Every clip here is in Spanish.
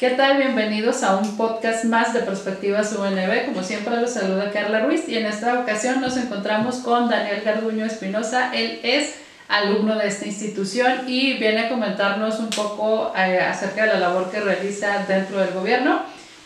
¿Qué tal? Bienvenidos a un podcast más de Perspectivas UNB. Como siempre, los saluda Carla Ruiz y en esta ocasión nos encontramos con Daniel Garduño Espinosa. Él es alumno de esta institución y viene a comentarnos un poco eh, acerca de la labor que realiza dentro del gobierno.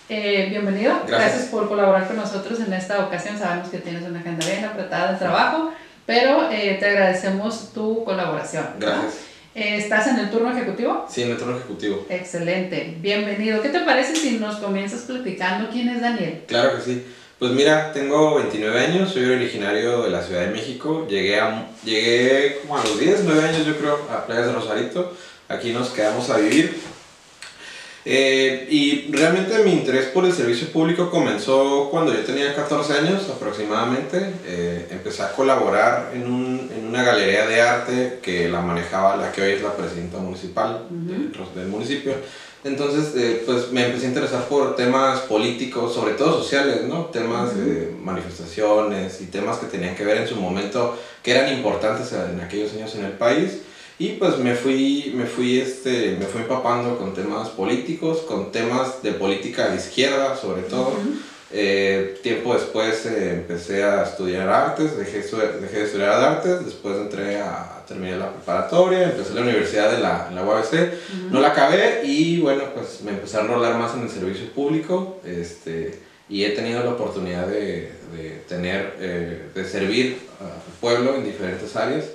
Eh, bienvenido, gracias. por colaborar con nosotros en esta ocasión. Sabemos que tienes una agenda bien apretada de trabajo, pero eh, te agradecemos tu colaboración. Gracias. ¿Estás en el turno ejecutivo? Sí, en el turno ejecutivo. Excelente, bienvenido. ¿Qué te parece si nos comienzas platicando quién es Daniel? Claro que sí. Pues mira, tengo 29 años, soy originario de la Ciudad de México. Llegué, a, llegué como a los 10, 9 años yo creo a Playas de Rosarito. Aquí nos quedamos a vivir. Eh, y realmente mi interés por el servicio público comenzó cuando yo tenía 14 años aproximadamente. Eh, empecé a colaborar en, un, en, una galería de arte que la manejaba la que hoy es la presidenta municipal del, municipio. Entonces, eh, pues me empecé a interesar por temas políticos, sobre todo sociales, ¿no? Temas de manifestaciones y temas que tenían que ver en su momento, que eran importantes en aquellos años en el país. Y pues me fui, me fui, este, me fui empapando con temas políticos, con temas de política de izquierda sobre todo. Eh, tiempo después eh, empecé a estudiar artes, dejé, dejé de estudiar artes, después entré a terminar la preparatoria, empecé la universidad de la, la UABC, no la acabé y bueno, pues me empecé a enrolar más en el servicio público este, y he tenido la oportunidad de, de tener, eh, de servir al pueblo en diferentes áreas.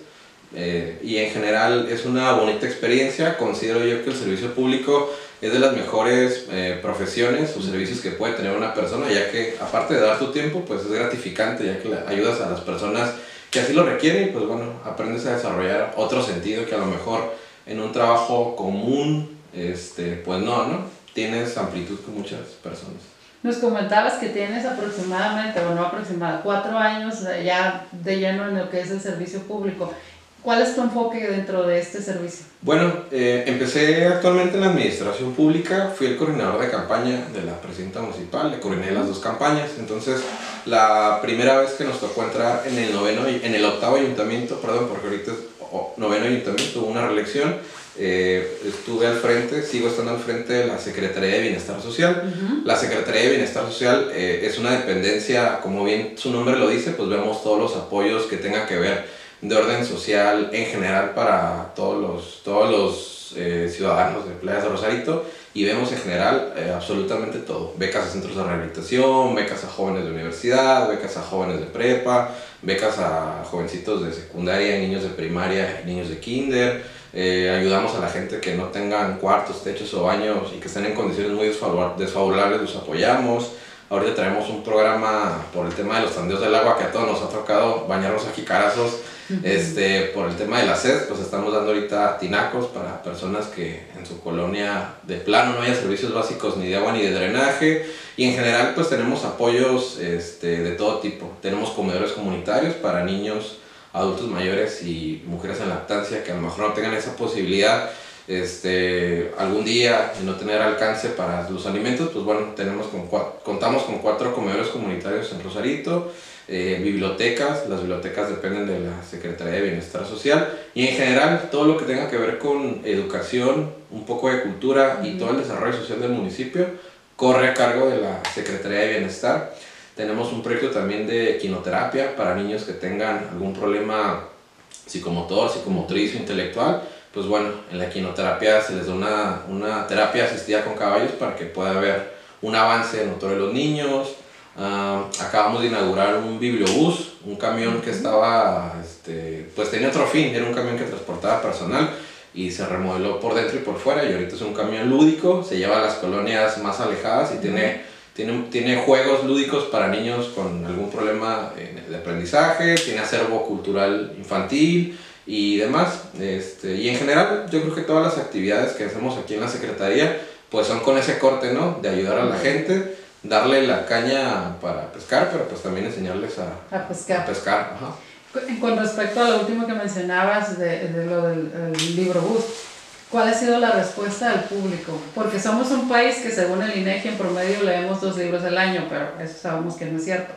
Eh, y en general es una bonita experiencia. Considero yo que el servicio público es de las mejores eh, profesiones o servicios que puede tener una persona, ya que aparte de dar tu tiempo, pues es gratificante, ya que ayudas a las personas que así lo requieren y pues bueno, aprendes a desarrollar otro sentido que a lo mejor en un trabajo común, este, pues no, ¿no? Tienes amplitud con muchas personas. Nos comentabas que tienes aproximadamente, o no aproximadamente, cuatro años ya de lleno en lo que es el servicio público. ¿Cuál es tu enfoque dentro de este servicio? Bueno, eh, empecé actualmente en la administración pública, fui el coordinador de campaña de la presidenta municipal, le coordiné las dos campañas, entonces la primera vez que nos tocó entrar en el, noveno, en el octavo ayuntamiento, perdón, porque ahorita es noveno ayuntamiento, hubo una reelección, eh, estuve al frente, sigo estando al frente de la Secretaría de Bienestar Social. La Secretaría de Bienestar Social eh, es una dependencia, como bien su nombre lo dice, pues vemos todos los apoyos que tengan que ver de orden social en general para todos los, todos los eh, ciudadanos de Playas de Rosarito y vemos en general eh, absolutamente todo. Becas a centros de rehabilitación, becas a jóvenes de universidad, becas a jóvenes de prepa, becas a jovencitos de secundaria, niños de primaria niños de kinder. Eh, ayudamos a la gente que no tengan cuartos, techos o baños y que estén en condiciones muy desfavorables, los apoyamos. Ahorita traemos un programa por el tema de los tandeos del agua que a todos nos ha tocado bañarnos aquí carazos este, por el tema de la sed, pues estamos dando ahorita tinacos para personas que en su colonia de plano no haya servicios básicos ni de agua ni de drenaje. Y en general pues tenemos apoyos este, de todo tipo. Tenemos comedores comunitarios para niños, adultos mayores y mujeres en lactancia que a lo mejor no tengan esa posibilidad este, algún día de no tener alcance para los alimentos, pues bueno, tenemos con, contamos con cuatro comedores comunitarios en Rosarito eh, bibliotecas, las bibliotecas dependen de la Secretaría de Bienestar Social y en general todo lo que tenga que ver con educación, un poco de cultura y todo el desarrollo social del municipio corre a cargo de la Secretaría de Bienestar. Tenemos un proyecto también de quinoterapia para niños que tengan algún problema psicomotor, psicomotriz o intelectual. Pues bueno, en la quinoterapia se les da una, una terapia asistida con caballos para que pueda haber un avance en motor de los niños, Ah, acabamos de inaugurar un bibliobús, un camión que estaba, este, pues tenía otro fin, era un camión que transportaba personal y se remodeló por dentro y por fuera y ahorita es un camión lúdico, se lleva a las colonias más alejadas y tiene, tiene, tiene juegos lúdicos para niños con algún problema de aprendizaje, tiene acervo cultural infantil y demás. Este, y en general yo creo que todas las actividades que hacemos aquí en la Secretaría pues son con ese corte, ¿no? De ayudar a la gente darle la caña para pescar, pero pues también enseñarles a, a pescar. A pescar Con respecto a lo último que mencionabas de, de lo del libro bus, ¿cuál ha sido la respuesta del público? Porque somos un país que según el INEGI en promedio leemos dos libros al año, pero eso sabemos que no es cierto.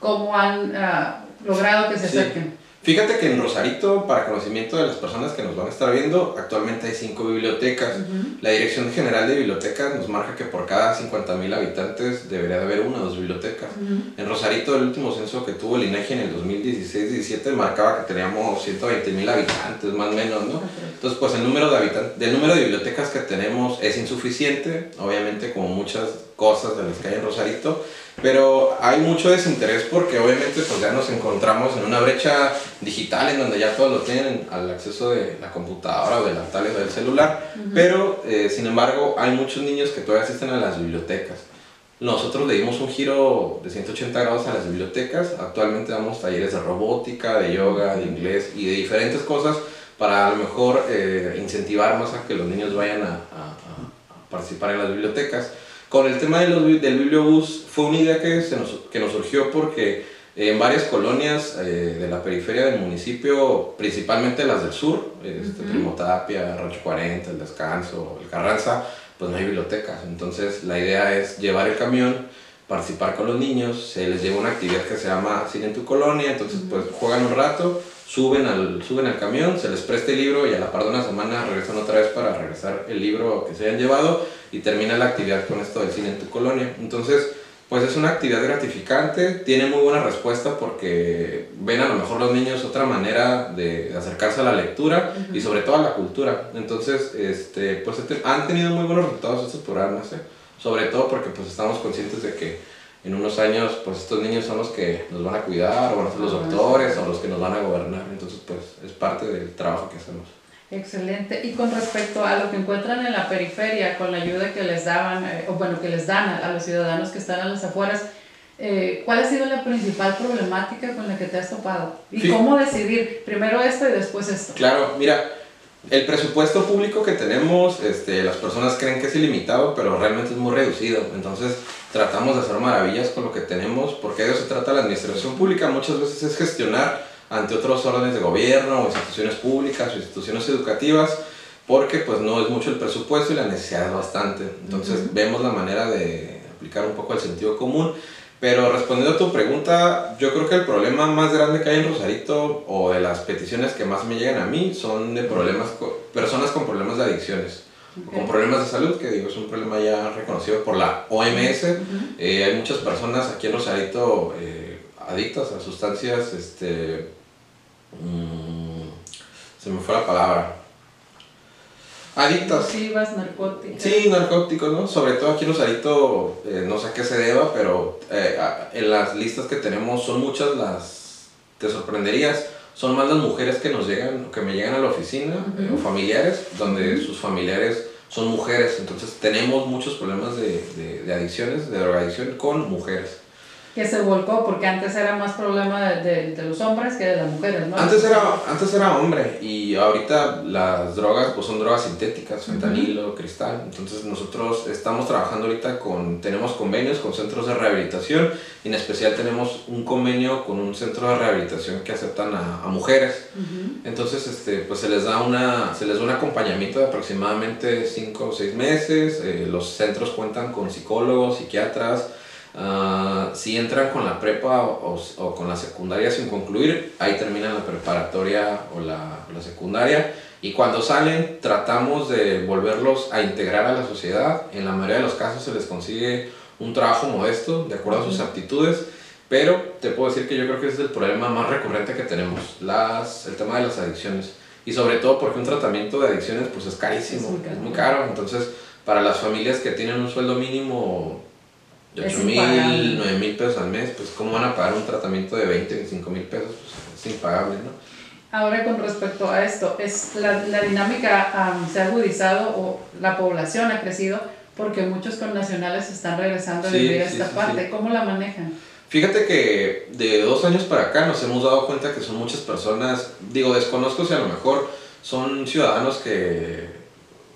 ¿Cómo han ah, logrado que se acerquen? Fíjate que en Rosarito, para conocimiento de las personas que nos van a estar viendo, actualmente hay cinco bibliotecas. La Dirección General de Bibliotecas nos marca que por cada 50.000 habitantes debería de haber una o dos bibliotecas. En Rosarito, el último censo que tuvo el INEGI en el 2016-17 marcaba que teníamos 120.000 habitantes, más o menos, ¿no? Entonces, pues el número de habitantes, del número de bibliotecas que tenemos es insuficiente, obviamente como muchas cosas de las que hay en Rosarito, pero hay mucho desinterés porque obviamente pues ya nos encontramos en una brecha digital en donde ya todos lo tienen al acceso de la computadora o de la tablet o del celular, pero eh, sin embargo hay muchos niños que todavía asisten a las bibliotecas. Nosotros le dimos un giro de 180 grados a las bibliotecas, actualmente damos talleres de robótica, de yoga, de inglés y de diferentes cosas para a lo mejor eh, incentivar más a que los niños vayan a, a participar en las bibliotecas. Con el tema de los, del bibliobús fue una idea que, se nos, que nos surgió porque en varias colonias eh, de la periferia del municipio, principalmente las del sur, este, Primotapia, Rancho 40, El Descanso, El Carranza, pues no hay bibliotecas. Entonces la idea es llevar el camión, participar con los niños, se les lleva una actividad que se llama Cine en tu colonia, entonces pues juegan un rato, suben al, suben al camión, se les presta el libro y a la par de una semana regresan otra vez para regresar el libro que se hayan llevado y termina la actividad con esto del cine en tu colonia. Entonces, pues es una actividad gratificante, tiene muy buena respuesta porque ven a lo mejor los niños otra manera de, acercarse a la lectura y sobre todo a la cultura. Entonces, este, pues han tenido muy buenos resultados estos programas, ¿eh? sobre todo porque pues estamos conscientes de que en unos años, pues estos niños son los que nos van a cuidar, o van a ser los ah, doctores, o los que nos van a gobernar. Entonces, pues es parte del trabajo que hacemos. Excelente. Y con respecto a lo que encuentran en la periferia, con la ayuda que les daban, eh, o bueno, que les dan a, los ciudadanos que están a las afueras, eh, ¿cuál ha sido la principal problemática con la que te has topado? ¿Y cómo decidir primero esto y después esto? Claro, mira, el presupuesto público que tenemos, este, las personas creen que es ilimitado, pero realmente es muy reducido. Entonces, tratamos de hacer maravillas con lo que tenemos, porque de eso se trata la administración pública. Muchas veces es gestionar ante otros órdenes de gobierno o instituciones públicas o instituciones educativas, porque pues no es mucho el presupuesto y la necesidad es bastante. Entonces vemos la manera de aplicar un poco el sentido común. Pero respondiendo a tu pregunta, yo creo que el problema más grande que hay en Rosarito o de las peticiones que más me llegan a mí son de problemas, personas con problemas de adicciones con problemas de salud, que digo, es un problema ya reconocido por la OMS. Eh, hay muchas personas aquí en Rosarito eh, adictas a sustancias, este, mm, se me fue la palabra. Adictas. Sí, narcóticos. Sí, narcóticos, ¿no? Sobre todo aquí en Rosarito, eh, no sé a qué se deba, pero en las listas que tenemos son muchas las, te sorprenderías, son más las mujeres que nos llegan, que me llegan a la oficina, o familiares, donde sus familiares son mujeres. Entonces tenemos muchos problemas de, de, de adicciones, de drogadicción con mujeres que se volcó porque antes era más problema de, de, los hombres que de las mujeres, ¿no? Antes era, antes era hombre y ahorita las drogas pues son drogas sintéticas, fentanilo, cristal. Entonces nosotros estamos trabajando ahorita con, tenemos convenios con centros de rehabilitación y en especial tenemos un convenio con un centro de rehabilitación que aceptan a, a mujeres. Entonces este, pues se les, da una, se les da un acompañamiento de aproximadamente 5 o 6 meses. Eh, los centros cuentan con psicólogos, psiquiatras, Ah, si entran con la prepa o, o, con la secundaria sin concluir, ahí terminan la preparatoria o la, la, secundaria. Y cuando salen, tratamos de volverlos a integrar a la sociedad. En la mayoría de los casos se les consigue un trabajo modesto, de acuerdo a sus aptitudes. Pero te puedo decir que yo creo que ese es el problema más recurrente que tenemos, las, el tema de las adicciones. Y sobre todo porque un tratamiento de adicciones pues es carísimo, es muy caro. Entonces, para las familias que tienen un sueldo mínimo de 8 mil, 9 mil pesos al mes, pues ¿cómo van a pagar un tratamiento de 20, 25 mil pesos? Pues es impagable, ¿no? Ahora con respecto a esto, es la, la dinámica se ha agudizado o la población ha crecido porque muchos connacionales están regresando a vivir a esta parte. ¿Cómo la manejan? Fíjate que de dos años para acá nos hemos dado cuenta que son muchas personas, digo, desconozco si a lo mejor son ciudadanos que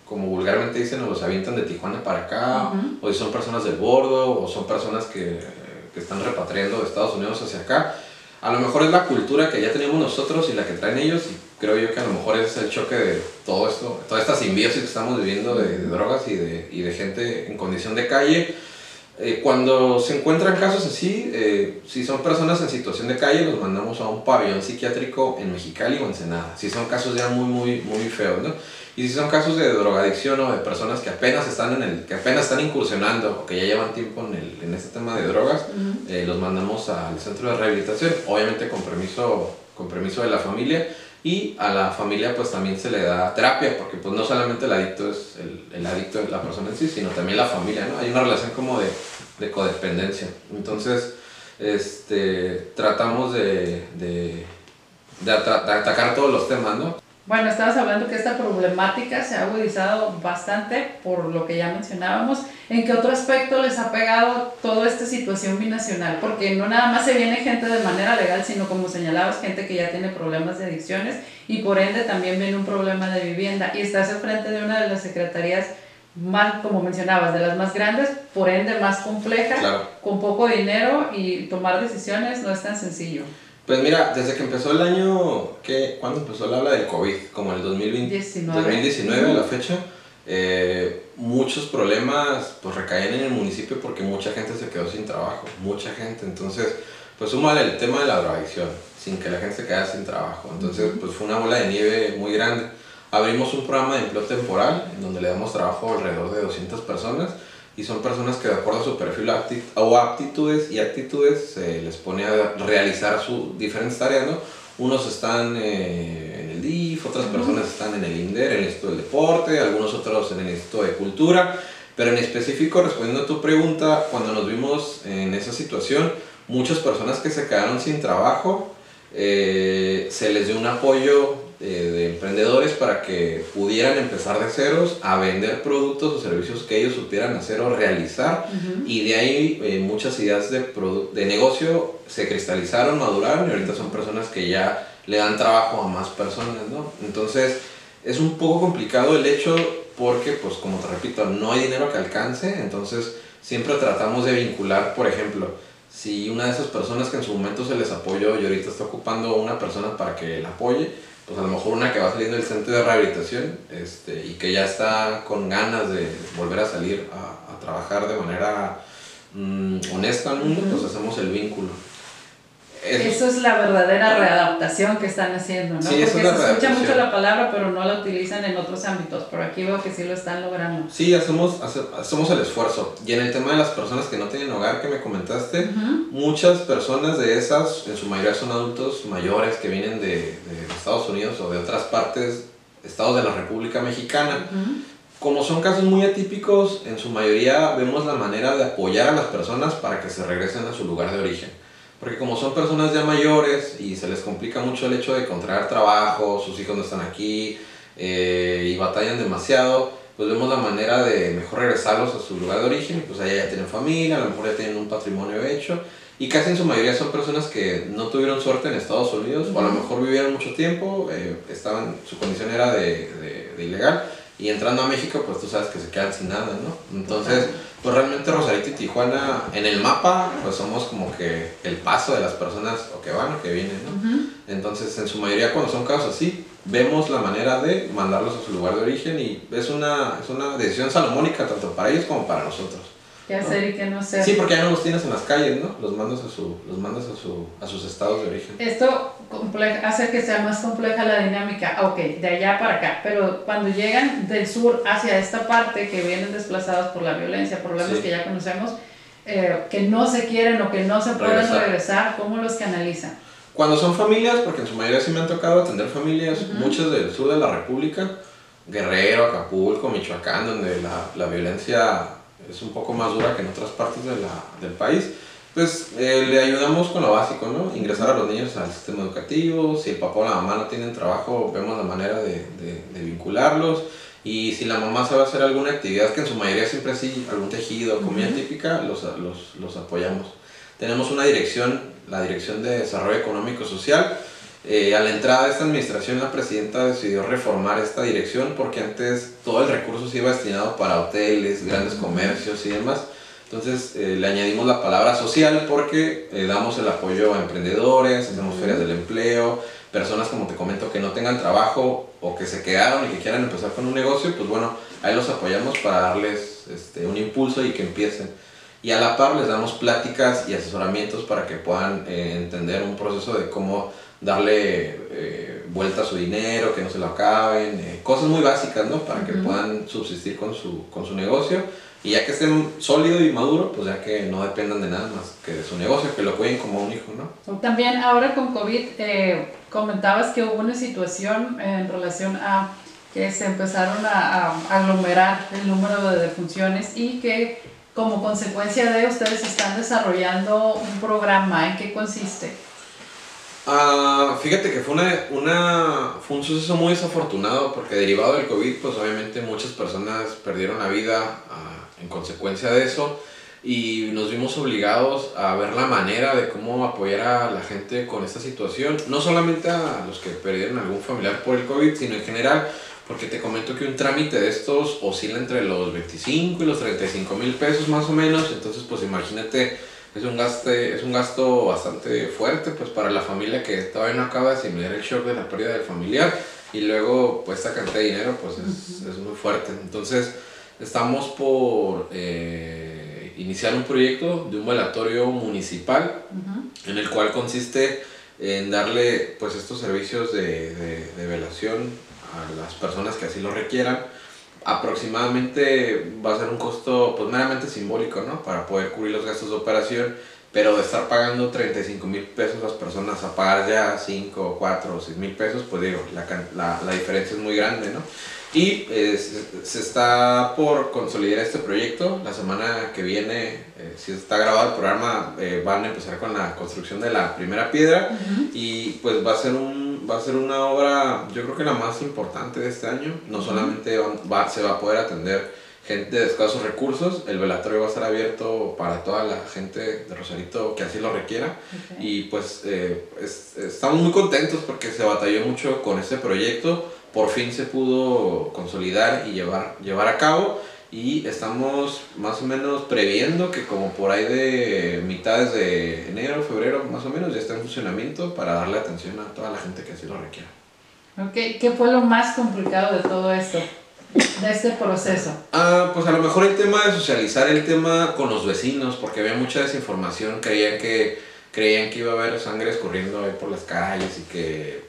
como vulgarmente dicen, o los avientan de Tijuana para acá, o son personas del bordo, o son personas que, que, están repatriando de Estados Unidos hacia acá. A lo mejor es la cultura que ya tenemos nosotros y la que traen ellos, y creo yo que a lo mejor ese es el choque de todo esto, toda esta simbiosis que estamos viviendo de, drogas y de, y de gente en condición de calle. Eh, cuando se encuentran casos así, eh, si son personas en situación de calle, los mandamos a un pabellón psiquiátrico en Mexicali o en Ensenada. Si son casos ya muy, muy, muy feos, ¿no? Y si son casos de drogadicción o de personas que apenas están, en el, que apenas están incursionando o que ya llevan tiempo en, el, en este tema de drogas, eh, los mandamos al centro de rehabilitación, obviamente con permiso, con permiso de la familia y a la familia pues también se le da terapia, porque pues no solamente el adicto es el, el adicto la persona en sí, sino también la familia, ¿no? Hay una relación como de, de codependencia. Entonces, este, tratamos de, de, de, atacar todos los temas, ¿no? Bueno, estabas hablando que esta problemática se ha agudizado bastante por lo que ya mencionábamos. ¿En qué otro aspecto les ha pegado toda esta situación binacional? Porque no nada más se viene gente de manera legal, sino como señalabas, gente que ya tiene problemas de adicciones y por ende también viene un problema de vivienda. Y estás enfrente de una de las secretarías más, como mencionabas, de las más grandes, por ende más compleja, con poco dinero y tomar decisiones no es tan sencillo. Pues mira, desde que empezó el año, ¿qué? ¿cuándo empezó la habla del COVID? Como el 2020, 19. 2019, la fecha. Eh, muchos problemas pues recaían en el municipio porque mucha gente se quedó sin trabajo, mucha gente. Entonces, pues suma el tema de la drogadicción, sin que la gente se quedara sin trabajo. Entonces, pues fue una bola de nieve muy grande. Abrimos un programa de empleo temporal en donde le damos trabajo a alrededor de 200 personas y son personas que de acuerdo a su perfil o aptitudes y actitudes se les pone a realizar sus diferentes tareas, ¿no? Unos están eh, en el DIF, otras personas están en el INDER, en el Instituto del Deporte, algunos otros en el Instituto de Cultura, pero en específico, respondiendo a tu pregunta, cuando nos vimos en esa situación, muchas personas que se quedaron sin trabajo, eh, se les dio un apoyo eh, de emprendedores para que pudieran empezar de ceros a vender productos o servicios que ellos supieran hacer o realizar. Y de ahí eh, muchas ideas de, de negocio se cristalizaron, maduraron y ahorita son personas que ya le dan trabajo a más personas, ¿no? Entonces es un poco complicado el hecho porque, pues como te repito, no hay dinero que alcance, entonces siempre tratamos de vincular, por ejemplo, si una de esas personas que en su momento se les apoyó y ahorita está ocupando una persona para que la apoye, pues a lo mejor una que va saliendo del centro de rehabilitación este, y que ya está con ganas de volver a salir a, a trabajar de manera mm, honesta al mundo, pues hacemos el vínculo. Eso, es la verdadera readaptación que están haciendo, ¿no? Porque se escucha mucho la palabra, pero no la utilizan en otros ámbitos. Pero aquí veo que sí lo están logrando. Sí, hacemos, hacemos el esfuerzo. Y en el tema de las personas que no tienen hogar, que me comentaste, muchas personas de esas, en su mayoría son adultos mayores que vienen de, de Estados Unidos o de otras partes, estados de la República Mexicana. Como son casos muy atípicos, en su mayoría vemos la manera de apoyar a las personas para que se regresen a su lugar de origen porque como son personas ya mayores y se les complica mucho el hecho de encontrar trabajo, sus hijos no están aquí eh, y batallan demasiado, pues vemos la manera de mejor regresarlos a su lugar de origen pues allá ya tienen familia, a lo mejor ya tienen un patrimonio hecho. Y casi en su mayoría son personas que no tuvieron suerte en Estados Unidos o a lo mejor vivieron mucho tiempo, eh, estaban, su condición era de, de, de ilegal y entrando a México pues tú sabes que se quedan sin nada, ¿no? Entonces pues realmente Rosarito y Tijuana en el mapa pues somos como que el paso de las personas o que van o que vienen, ¿no? Entonces en su mayoría cuando son casos así vemos la manera de mandarlos a su lugar de origen y es una, es una decisión salomónica tanto para ellos como para nosotros. ¿Qué hacer y qué no hacer? Sí, porque ya no los tienes en las calles, ¿no? Los mandas a, su, los mandas a, su, a sus estados de origen. Esto hace que sea más compleja la dinámica, ah, ok, de allá para acá, pero cuando llegan del sur hacia esta parte, que vienen desplazados por la violencia, problemas que ya conocemos, eh, que no se quieren o que no se pueden regresar, ¿cómo los canalizan? Cuando son familias, porque en su mayoría sí me han tocado atender familias, muchas del sur de la República, Guerrero, Acapulco, Michoacán, donde la, la violencia es un poco más dura que en otras partes de la, del país, pues eh, le ayudamos con lo básico, ¿no? Ingresar a los niños al sistema educativo, si el papá o la mamá no tienen trabajo, vemos la manera de, de, vincularlos, y si la mamá sabe hacer alguna actividad, que en su mayoría siempre sí, algún tejido, comida típica, los, los, los apoyamos. Tenemos una dirección, la Dirección de Desarrollo Económico Social, eh, a la entrada de esta administración, la presidenta decidió reformar esta dirección porque antes todo el recurso se iba destinado para hoteles, grandes comercios y demás. Entonces eh, le añadimos la palabra social porque eh, damos el apoyo a emprendedores, hacemos ferias del empleo, personas como te comento que no tengan trabajo o que se quedaron y que quieran empezar con un negocio, pues bueno, ahí los apoyamos para darles este, un impulso y que empiecen. y a la par les damos pláticas y asesoramientos para que puedan eh, entender un proceso de cómo darle eh, vuelta a su dinero, que no se lo acaben, eh, cosas muy básicas, ¿no? Para que puedan subsistir con su, con su negocio y ya que estén sólido y maduro, pues ya que no dependan de nada más que de su negocio, que lo cuiden como un hijo, ¿no? También ahora con COVID eh, comentabas que hubo una situación en relación a que se empezaron a, a aglomerar el número de defunciones y que como consecuencia de ustedes están desarrollando un programa. ¿En qué consiste? Ah, fíjate que fue, una, una, fue un suceso muy desafortunado porque derivado del COVID, pues obviamente muchas personas perdieron la vida ah, en consecuencia de eso y nos vimos obligados a ver la manera de cómo apoyar a la gente con esta situación, no solamente a los que perdieron algún familiar por el COVID, sino en general, porque te comento que un trámite de estos oscila entre los 25 y los 35 mil pesos más o menos, entonces pues imagínate es un, gaste, es un gasto bastante fuerte pues para la familia que todavía no acaba de asimilar el shock de la pérdida del familiar. Y luego pues esta cantidad de dinero pues es, es muy fuerte. Entonces estamos por eh, iniciar un proyecto de un velatorio municipal en el cual consiste en darle pues estos servicios de, de, de velación a las personas que así lo requieran aproximadamente va a ser un costo pues meramente simbólico, ¿no? Para poder cubrir los gastos de operación, pero de estar pagando 35 mil pesos las personas a pagar ya 5, 4 o 6 mil pesos, pues digo, la, la, la, diferencia es muy grande, ¿no? Y eh, se, está por consolidar este proyecto. La semana que viene, eh, si está grabado el programa, eh, van a empezar con la construcción de la primera piedra y pues va a ser un va a ser una obra, yo creo que la más importante de este año. No solamente va, se va a poder atender gente de escasos recursos, el velatorio va a estar abierto para toda la gente de Rosarito que así lo requiera. Y pues eh, estamos muy contentos porque se batalló mucho con este proyecto, por fin se pudo consolidar y llevar, llevar a cabo y estamos más o menos previendo que como por ahí de mitades de enero, febrero más o menos ya está en funcionamiento para darle atención a toda la gente que así lo requiera. Ok, ¿qué fue lo más complicado de todo esto? De este proceso. Ah, pues a lo mejor el tema de socializar el tema con los vecinos, porque había mucha desinformación, creían que, creían que iba a haber sangre escurriendo ahí por las calles y que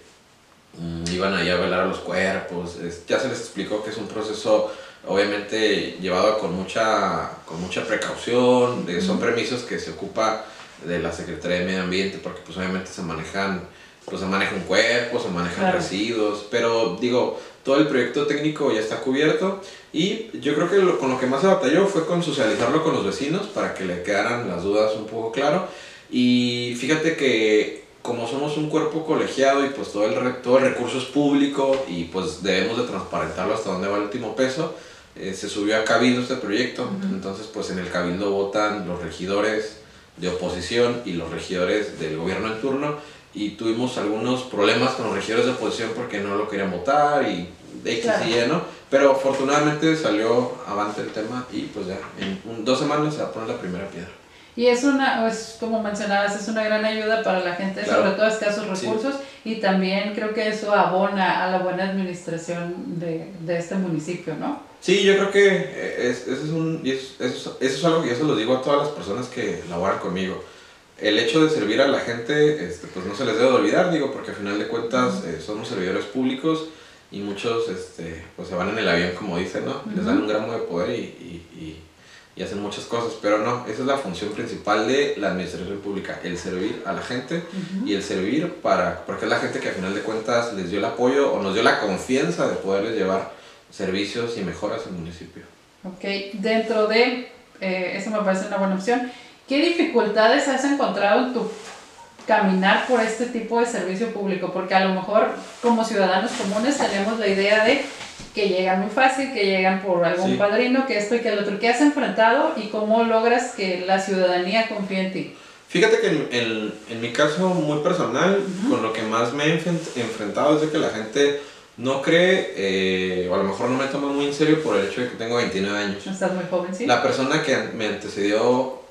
mm, iban allá a velar a los cuerpos. ya se les explicó que es un proceso obviamente llevado con mucha, con mucha precaución, son permisos que se ocupa de la Secretaría de Medio Ambiente porque pues obviamente se manejan, pues se maneja un cuerpo, se manejan residuos, pero digo, todo el proyecto técnico ya está cubierto y yo creo que con lo que más se batalló fue con socializarlo con los vecinos para que le quedaran las dudas un poco claro. Y fíjate que como somos un cuerpo colegiado y pues todo el, todo el recurso es público y pues debemos de transparentarlo hasta dónde va el último peso, eh, se subió a Cabildo este proyecto, entonces pues en el Cabildo votan los regidores de oposición y los regidores del gobierno en turno y tuvimos algunos problemas con los regidores de oposición porque no lo querían votar y X y Y, ¿no? Pero afortunadamente salió avante el tema y pues ya en dos semanas se va a poner la primera piedra. Y es una, es, como mencionabas, es una gran ayuda para la gente, sobre todo escasos recursos, y también creo que eso abona a la buena administración de, de este municipio, ¿no? Sí, yo creo que eh, es, eso, es un, eso, eso, es algo que yo se lo digo a todas las personas que laboran conmigo. El hecho de servir a la gente, este, pues no se les debe olvidar, digo, porque al final de cuentas eh, somos servidores públicos y muchos este, pues se van en el avión, como dicen, ¿no? Les dan un gramo de poder y, y y hacen muchas cosas, pero no, esa es la función principal de la administración pública, el servir a la gente y el servir para, porque es la gente que al final de cuentas les dio el apoyo o nos dio la confianza de poderles llevar servicios y mejoras al municipio. Ok, dentro de, eh, eso me parece una buena opción, ¿qué dificultades has encontrado en tu caminar por este tipo de servicio público? Porque a lo mejor como ciudadanos comunes tenemos la idea de que llegan muy fácil, que llegan por algún padrino, que esto y que el otro. ¿Qué has enfrentado y cómo logras que la ciudadanía confíe en ti? Fíjate que en, en, mi caso muy personal, con lo que más me he enfrentado es de que la gente no cree, eh, o a lo mejor no me toma muy en serio por el hecho de que tengo 29 años. Estás muy joven, sí. La persona que me antecedió,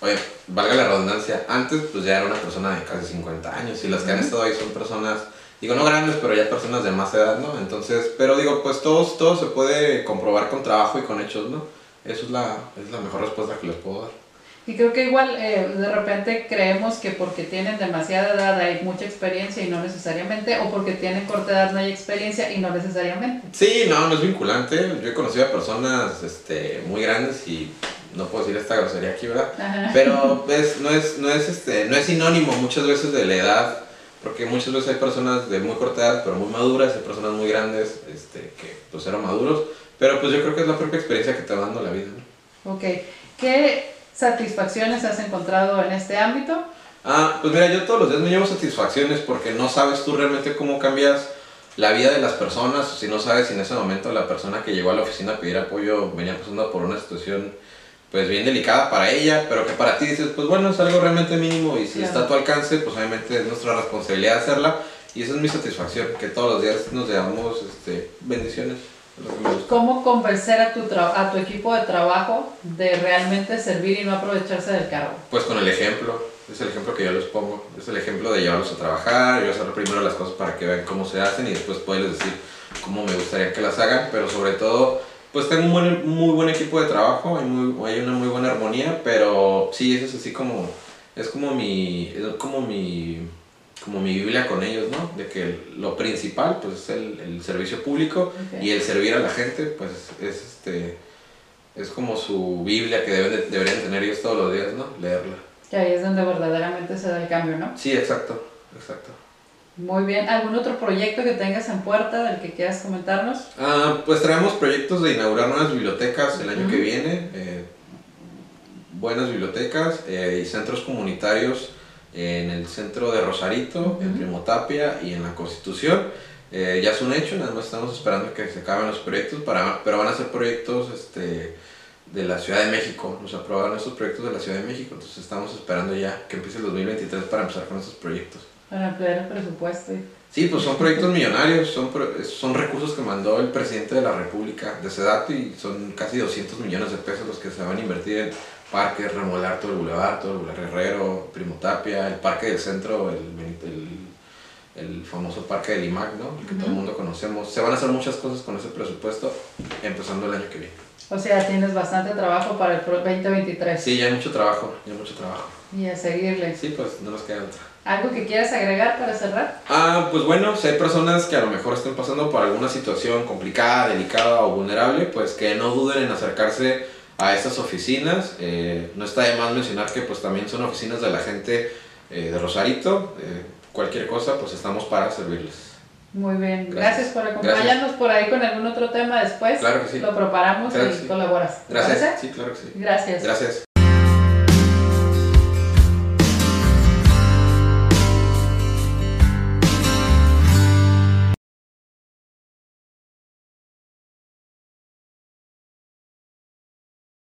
oye, valga la redundancia, antes pues ya era una persona de casi 50 años y las que han estado ahí son personas digo, no grandes, pero ya personas de más edad, ¿no? Entonces, pero digo, pues todo, todo se puede comprobar con trabajo y con hechos, ¿no? Eso es la, es la mejor respuesta que les puedo dar. Y creo que igual eh, de repente creemos que porque tienen demasiada edad hay mucha experiencia y no necesariamente, o porque tienen corta edad no hay experiencia y no necesariamente. Sí, no, no es vinculante. Yo he conocido a personas este, muy grandes y no puedo decir esta grosería aquí, ¿verdad? Ajá. Pero es, no, es, no, es, este, no es sinónimo muchas veces de la edad, porque muchas veces hay personas de muy corta edad, pero muy maduras, hay personas muy grandes este, que pues eran maduros, pero pues yo creo que es la propia experiencia que te va dando la vida. ¿no? Ok. ¿Qué satisfacciones has encontrado en este ámbito? Ah, pues mira, yo todos los días me llevo satisfacciones porque no sabes tú realmente cómo cambias la vida de las personas, si no sabes si en ese momento la persona que llegó a la oficina a pedir apoyo venía pasando por una situación pues bien delicada para ella, pero que para ti dices, pues bueno, es algo realmente mínimo y si Claro. está a tu alcance, pues obviamente es nuestra responsabilidad hacerla y esa es mi satisfacción, que todos los días nos llevamos este, bendiciones. ¿Cómo convencer a tu, a tu equipo de trabajo de realmente servir y no aprovecharse del cargo? Pues con el ejemplo, es el ejemplo que yo les pongo, es el ejemplo de llevarlos a trabajar, yo hacer primero las cosas para que vean cómo se hacen y después poderles decir cómo me gustaría que las hagan, pero sobre todo, pues tengo un buen- muy buen equipo de trabajo, hay, muy, hay una muy buena armonía, pero sí, eso es así como, es como mi, es como mi, como mi Biblia con ellos, ¿no? De que lo principal, pues es el, el servicio público y el servir a la gente, pues es este... Es como su Biblia que deben de- deberían tener ellos todos los días, ¿no? Leerla. Que ahí es donde verdaderamente se da el cambio, ¿no? Sí, exacto, exacto. Muy bien. ¿Algún otro proyecto que tengas en puerta del que quieras comentarnos? Ah, pues traemos proyectos de inaugurar nuevas bibliotecas el año que viene, eh, buenas bibliotecas eh, y centros comunitarios en el centro de Rosarito, en Ujú. Primo Tapia y en la Constitución. Eh, ya es un hecho, nada más estamos esperando que se acaben los proyectos, para, pero van a ser proyectos este, de la Ciudad de México, nos aprobaron estos proyectos de la Ciudad de México, entonces estamos esperando ya que empiece el 2023 para empezar con estos proyectos. Para ampliar el presupuesto. Sí, pues son proyectos millonarios, son, son recursos que mandó el presidente de la República de Sedato y son casi 200 millones de pesos los que se van a invertir en parques, remodelar todo el bulevar, todo el Boulevard Herrero, Primo Tapia, el parque del centro, el, el, el famoso parque del IMAC, ¿no? El que todo el mundo conocemos. Se van a hacer muchas cosas con ese presupuesto empezando el año que viene. O sea, tienes bastante trabajo para el pro- 2023. Sí, ya hay mucho trabajo, ya hay mucho trabajo. Y a seguirle. Sí, pues no nos queda otra. ¿Algo que quieras agregar para cerrar? Ah, pues bueno, si hay personas que a lo mejor estén pasando por alguna situación complicada, delicada o vulnerable, pues que no duden en acercarse a estas oficinas. Eh, no está de más mencionar que pues también son oficinas de la gente eh, de Rosarito. Eh, cualquier cosa, pues estamos para servirles. Muy bien. Gracias, Gracias. por acompañarnos por ahí con algún otro tema después. Claro que sí. Lo preparamos Claro y sí. colaboras. ¿Te Gracias. Sí, claro que sí. Gracias. Gracias.